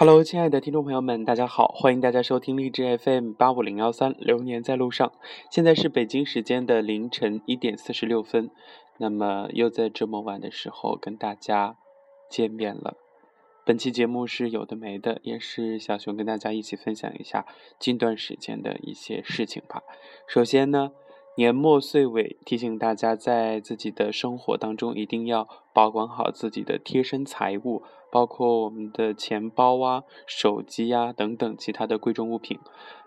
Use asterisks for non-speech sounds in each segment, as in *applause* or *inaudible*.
Hello，亲爱的听众朋友们，大家好，欢迎大家收听励志 FM 八五零幺三，流年在路上。现在是北京时间的凌晨一点四十六分，那么又在这么晚的时候跟大家见面了。本期节目是有的没的，也是小熊跟大家一起分享一下近段时间的一些事情吧。首先呢。年末岁尾，提醒大家在自己的生活当中一定要保管好自己的贴身财物，包括我们的钱包啊、手机啊等等其他的贵重物品。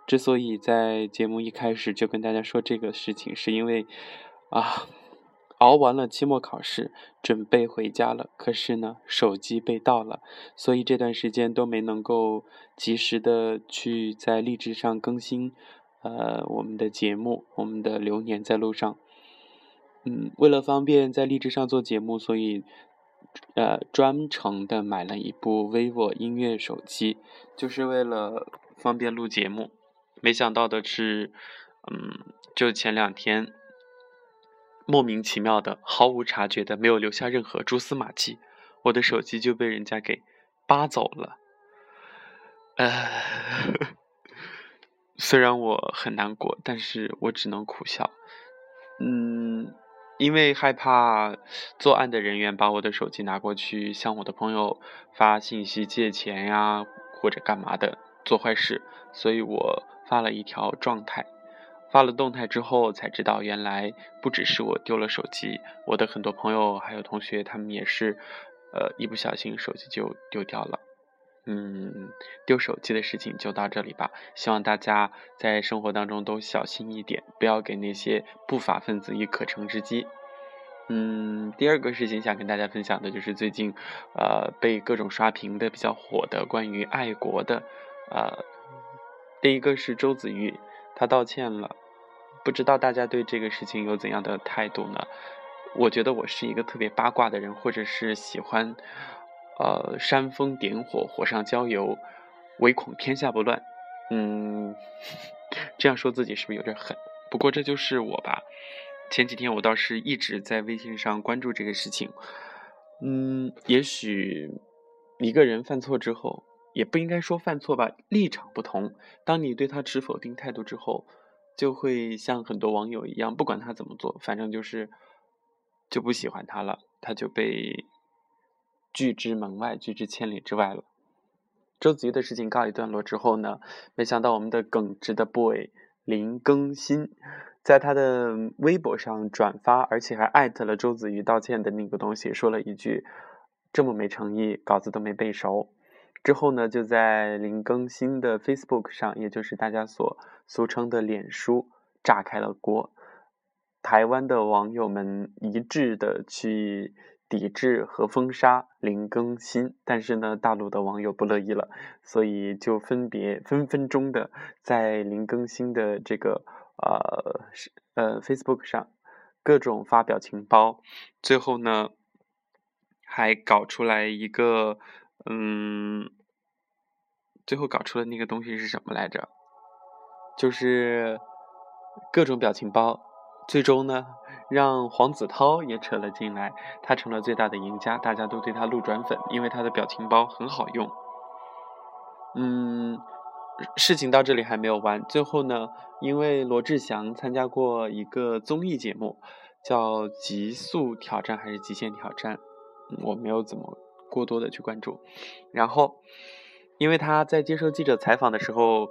之所以在节目一开始就跟大家说这个事情，是因为啊，熬完了期末考试，准备回家了，可是呢，手机被盗了，所以这段时间都没能够及时的去在励志上更新。呃，我们的节目，我们的流年在路上。嗯，为了方便在荔枝上做节目，所以呃专程的买了一部 vivo 音乐手机，就是为了方便录节目。没想到的是，嗯，就前两天，莫名其妙的、毫无察觉的、没有留下任何蛛丝马迹，我的手机就被人家给扒走了。呃。*laughs* 虽然我很难过，但是我只能苦笑。嗯，因为害怕作案的人员把我的手机拿过去向我的朋友发信息借钱呀，或者干嘛的做坏事，所以我发了一条状态。发了动态之后才知道，原来不只是我丢了手机，我的很多朋友还有同学，他们也是，呃，一不小心手机就丢掉了。嗯，丢手机的事情就到这里吧。希望大家在生活当中都小心一点，不要给那些不法分子以可乘之机。嗯，第二个事情想跟大家分享的就是最近，呃，被各种刷屏的比较火的关于爱国的，呃，第一个是周子瑜，他道歉了。不知道大家对这个事情有怎样的态度呢？我觉得我是一个特别八卦的人，或者是喜欢。呃，煽风点火，火上浇油，唯恐天下不乱。嗯，*laughs* 这样说自己是不是有点狠？不过这就是我吧。前几天我倒是一直在微信上关注这个事情。嗯，也许一个人犯错之后，也不应该说犯错吧，立场不同。当你对他持否定态度之后，就会像很多网友一样，不管他怎么做，反正就是就不喜欢他了，他就被。拒之门外，拒之千里之外了。周子瑜的事情告一段落之后呢，没想到我们的耿直的 boy 林更新，在他的微博上转发，而且还艾特了周子瑜道歉的那个东西，说了一句：“这么没诚意，稿子都没背熟。”之后呢，就在林更新的 Facebook 上，也就是大家所俗称的脸书，炸开了锅。台湾的网友们一致的去。抵制和封杀林更新，但是呢，大陆的网友不乐意了，所以就分别分分钟的在林更新的这个呃呃 Facebook 上各种发表情包，最后呢还搞出来一个嗯，最后搞出的那个东西是什么来着？就是各种表情包，最终呢。让黄子韬也扯了进来，他成了最大的赢家，大家都对他路转粉，因为他的表情包很好用。嗯，事情到这里还没有完，最后呢，因为罗志祥参加过一个综艺节目，叫《极速挑战》还是《极限挑战》，我没有怎么过多的去关注。然后，因为他在接受记者采访的时候。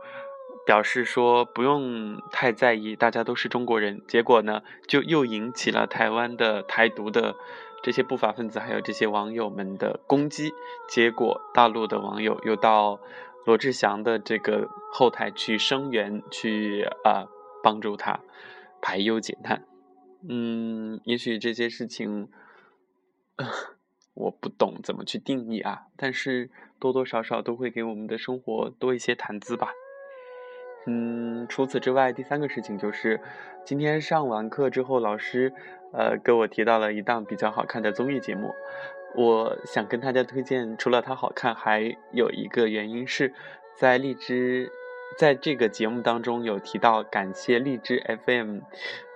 表示说不用太在意，大家都是中国人。结果呢，就又引起了台湾的台独的这些不法分子，还有这些网友们的攻击。结果大陆的网友又到罗志祥的这个后台去声援，去啊帮助他排忧解难。嗯，也许这些事情 *laughs* 我不懂怎么去定义啊，但是多多少少都会给我们的生活多一些谈资吧。嗯，除此之外，第三个事情就是，今天上完课之后，老师，呃，给我提到了一档比较好看的综艺节目。我想跟大家推荐，除了它好看，还有一个原因是，在荔枝，在这个节目当中有提到感谢荔枝 FM，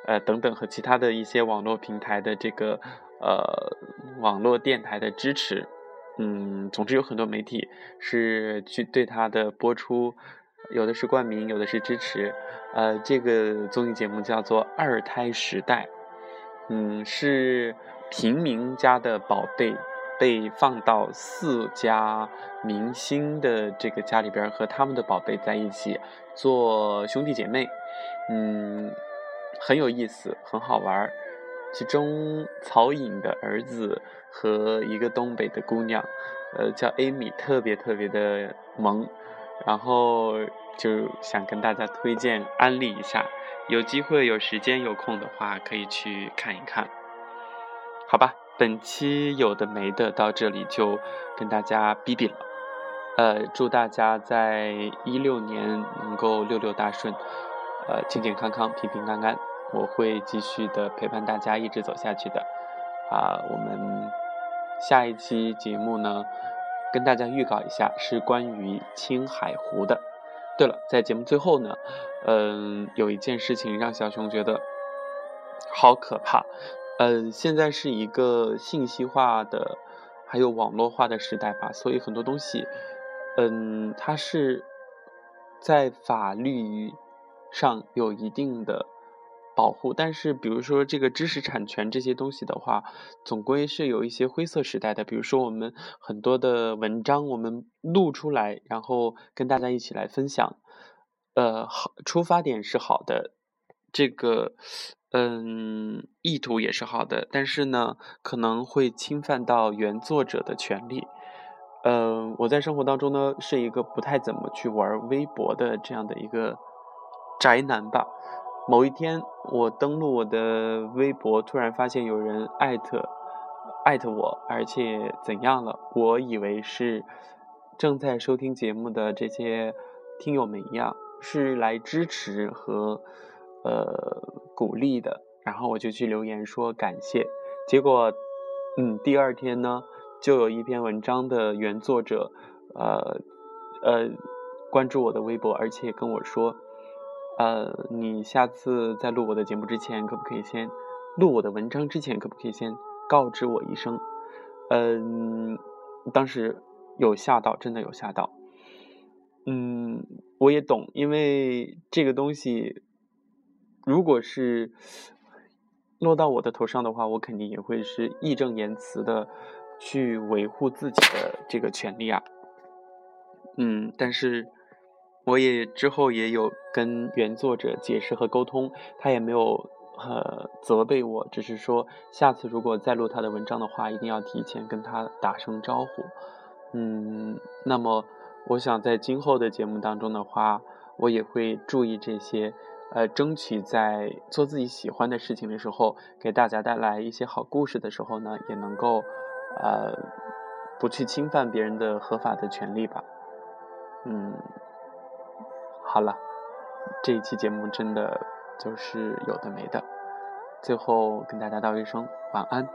呃等等和其他的一些网络平台的这个呃网络电台的支持。嗯，总之有很多媒体是去对它的播出，有的是冠名，有的是支持。呃，这个综艺节目叫做《二胎时代》，嗯，是平民家的宝贝被放到四家明星的这个家里边，和他们的宝贝在一起做兄弟姐妹，嗯，很有意思，很好玩。其中曹颖的儿子和一个东北的姑娘，呃，叫 Amy，特别特别的萌，然后就想跟大家推荐安利一下，有机会有时间有空的话可以去看一看。好吧，本期有的没的到这里就跟大家比比了，呃，祝大家在一六年能够六六大顺，呃，健健康康，平平安安。我会继续的陪伴大家一直走下去的，啊，我们下一期节目呢，跟大家预告一下，是关于青海湖的。对了，在节目最后呢，嗯，有一件事情让小熊觉得好可怕，嗯，现在是一个信息化的，还有网络化的时代吧，所以很多东西，嗯，它是在法律上有一定的。保护，但是比如说这个知识产权这些东西的话，总归是有一些灰色时代的。比如说我们很多的文章，我们录出来，然后跟大家一起来分享，呃，好，出发点是好的，这个，嗯，意图也是好的，但是呢，可能会侵犯到原作者的权利。嗯，我在生活当中呢，是一个不太怎么去玩微博的这样的一个宅男吧。某一天，我登录我的微博，突然发现有人艾特艾特我，而且怎样了？我以为是正在收听节目的这些听友们一样，是来支持和呃鼓励的，然后我就去留言说感谢。结果，嗯，第二天呢，就有一篇文章的原作者，呃呃，关注我的微博，而且跟我说。呃，你下次在录我的节目之前，可不可以先录我的文章之前，可不可以先告知我一声？嗯，当时有吓到，真的有吓到。嗯，我也懂，因为这个东西，如果是落到我的头上的话，我肯定也会是义正言辞的去维护自己的这个权利啊。嗯，但是。我也之后也有跟原作者解释和沟通，他也没有呃责备我，只是说下次如果再录他的文章的话，一定要提前跟他打声招呼。嗯，那么我想在今后的节目当中的话，我也会注意这些，呃，争取在做自己喜欢的事情的时候，给大家带来一些好故事的时候呢，也能够呃不去侵犯别人的合法的权利吧。嗯。好了，这一期节目真的就是有的没的，最后跟大家道一声晚安。